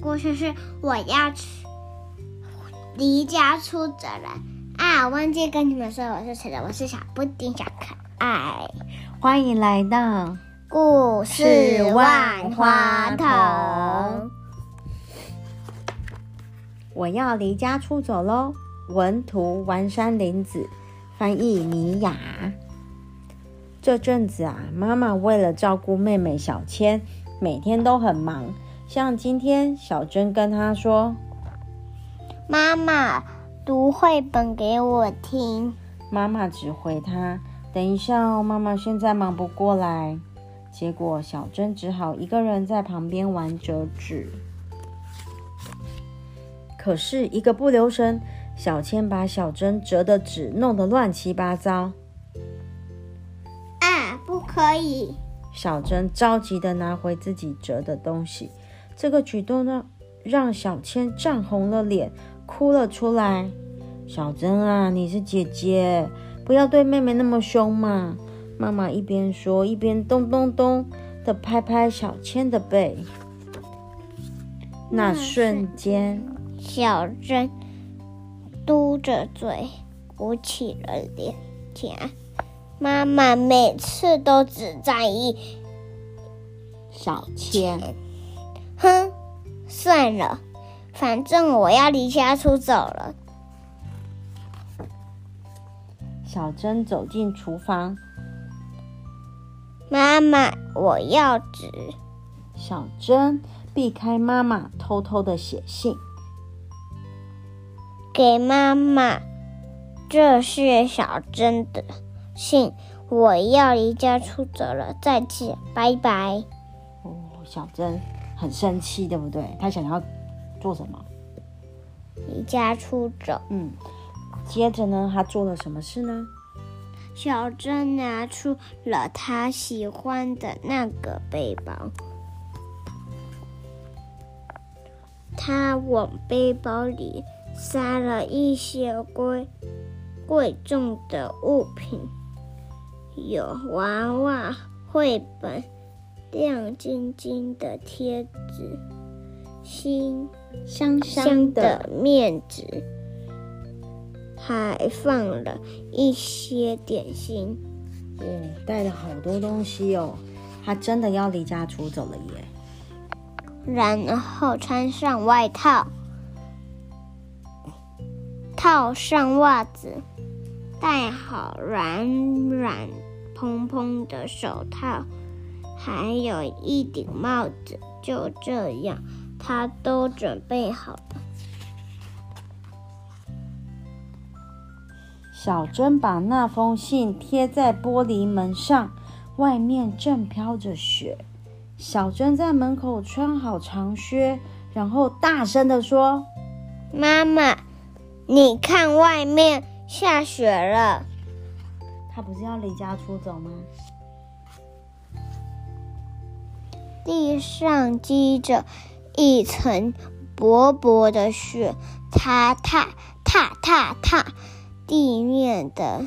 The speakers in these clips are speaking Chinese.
故事是我要去离家出走了啊！忘记跟你们说我是谁了，我是小布丁小可爱，欢迎来到故事万花筒。我要离家出走喽！文图：丸山林子，翻译：米雅。这阵子啊，妈妈为了照顾妹妹小千，每天都很忙。像今天，小珍跟他说：“妈妈，读绘本给我听。”妈妈只回他：“等一下哦，妈妈现在忙不过来。”结果小珍只好一个人在旁边玩折纸。可是，一个不留神，小千把小珍折的纸弄得乱七八糟。啊，不可以！小珍着急的拿回自己折的东西。这个举动呢，让小千涨红了脸，哭了出来。小珍啊，你是姐姐，不要对妹妹那么凶嘛！妈妈一边说，一边咚咚咚的拍拍小千的背。那瞬间。小珍嘟着嘴，鼓起了脸。颊，妈妈每次都只在意小千。哼，算了，反正我要离家出走了。小珍走进厨房，妈妈，我要纸。小珍避开妈妈，偷偷的写信。给妈妈，这是小珍的信。我要离家出走了，再见，拜拜。哦，小珍很生气，对不对？他想要做什么？离家出走。嗯，接着呢，他做了什么事呢？小珍拿出了她喜欢的那个背包，她往背包里。塞了一些贵贵重的物品，有娃娃、绘本、亮晶晶的贴纸、心香香的面纸，还放了一些点心。哦，带了好多东西哦，他真的要离家出走了耶！然后穿上外套。套上袜子，戴好软软蓬蓬的手套，还有一顶帽子。就这样，他都准备好了。小珍把那封信贴在玻璃门上，外面正飘着雪。小珍在门口穿好长靴，然后大声的说：“妈妈。”你看，外面下雪了。他不是要离家出走吗？地上积着一层薄薄的雪，踏踏踏踏踏，地面的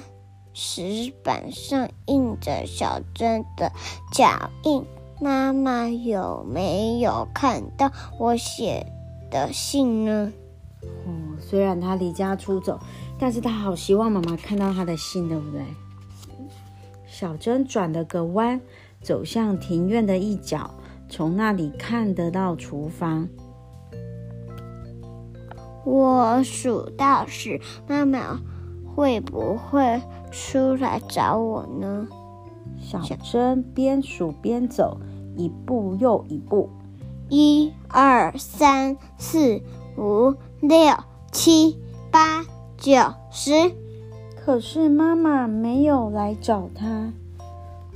石板上印着小珍的脚印。妈妈有没有看到我写的信呢？哦，虽然他离家出走，但是他好希望妈妈看到他的信，对不对？小珍转了个弯，走向庭院的一角，从那里看得到厨房。我数到十，妈妈会不会出来找我呢？小珍边数边走，一步又一步，一二三四五。六七八九十，可是妈妈没有来找他，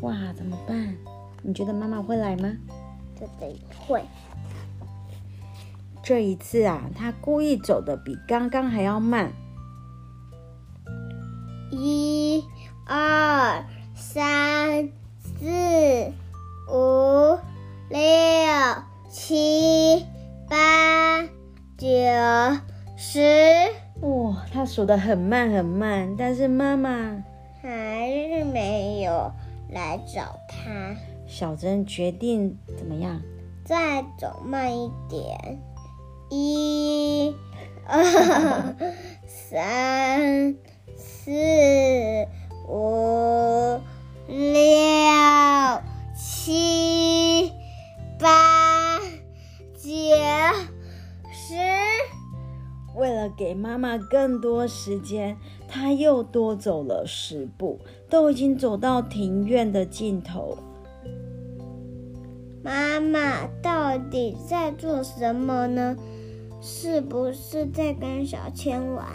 哇，怎么办？你觉得妈妈会来吗？这得会。这一次啊，他故意走的比刚刚还要慢。一、二、三、四、五、六、七、八。九十，哇，他数的很慢很慢，但是妈妈还是没有来找他。小珍决定怎么样？再走慢一点，一、二、三、四、五、六、七、八、九、十。为了给妈妈更多时间，她又多走了十步，都已经走到庭院的尽头。妈妈到底在做什么呢？是不是在跟小千玩？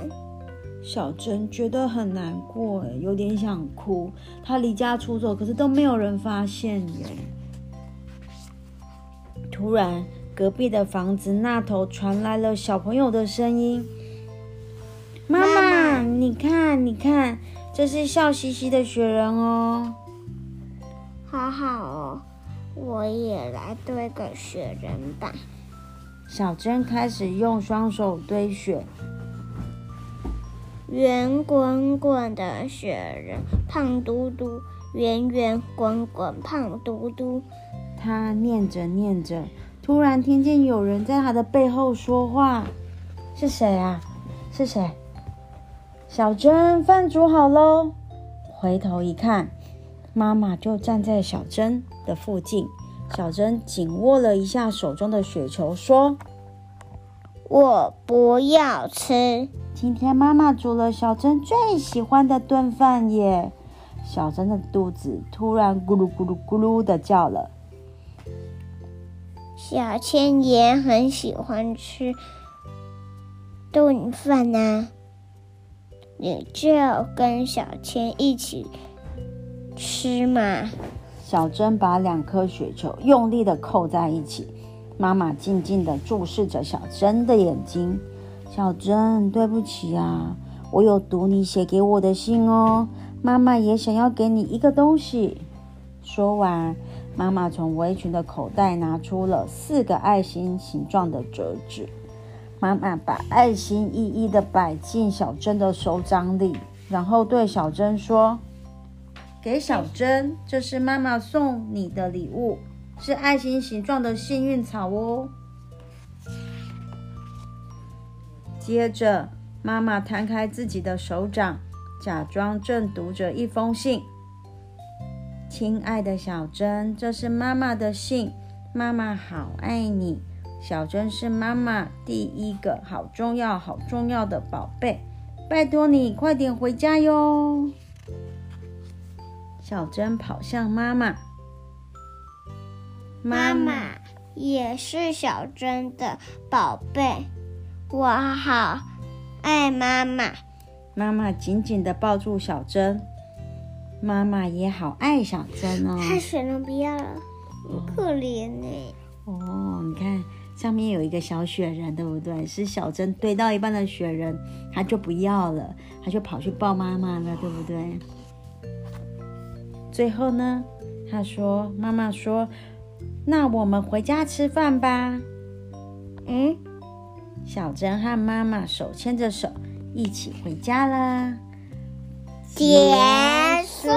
小珍觉得很难过，有点想哭。她离家出走，可是都没有人发现耶。突然，隔壁的房子那头传来了小朋友的声音：“妈妈，妈妈，你看，你看，这是笑嘻嘻的雪人哦，好好哦。”我也来堆个雪人吧。小珍开始用双手堆雪，圆滚滚的雪人，胖嘟嘟，圆圆滚滚，胖嘟嘟。他念着念着，突然听见有人在他的背后说话：“是谁啊？是谁？”小珍，饭煮好喽。回头一看。妈妈就站在小珍的附近，小珍紧握了一下手中的雪球，说：“我不要吃。今天妈妈煮了小珍最喜欢的炖饭耶！”小珍的肚子突然咕噜咕噜咕噜的叫了。小千也很喜欢吃炖饭啊，你就跟小千一起。吃嘛！小珍把两颗雪球用力的扣在一起。妈妈静静的注视着小珍的眼睛。小珍，对不起啊，我有读你写给我的信哦。妈妈也想要给你一个东西。说完，妈妈从围裙的口袋拿出了四个爱心形状的折纸。妈妈把爱心一一的摆进小珍的手掌里，然后对小珍说。给小珍，这是妈妈送你的礼物，是爱心形状的幸运草哦。接着，妈妈摊开自己的手掌，假装正读着一封信。亲爱的小珍，这是妈妈的信，妈妈好爱你。小珍是妈妈第一个好重要、好重要的宝贝，拜托你快点回家哟。小珍跑向妈妈，妈妈也是小珍的宝贝，我好爱妈妈。妈妈紧紧地抱住小珍，妈妈也好爱小珍哦。太水了，不要了，很可怜呢。哦，你看上面有一个小雪人，对不对？是小珍堆到一半的雪人，他就不要了，他就跑去抱妈妈了，对不对？最后呢，他说：“妈妈说，那我们回家吃饭吧。”嗯，小珍和妈妈手牵着手，一起回家了。结束。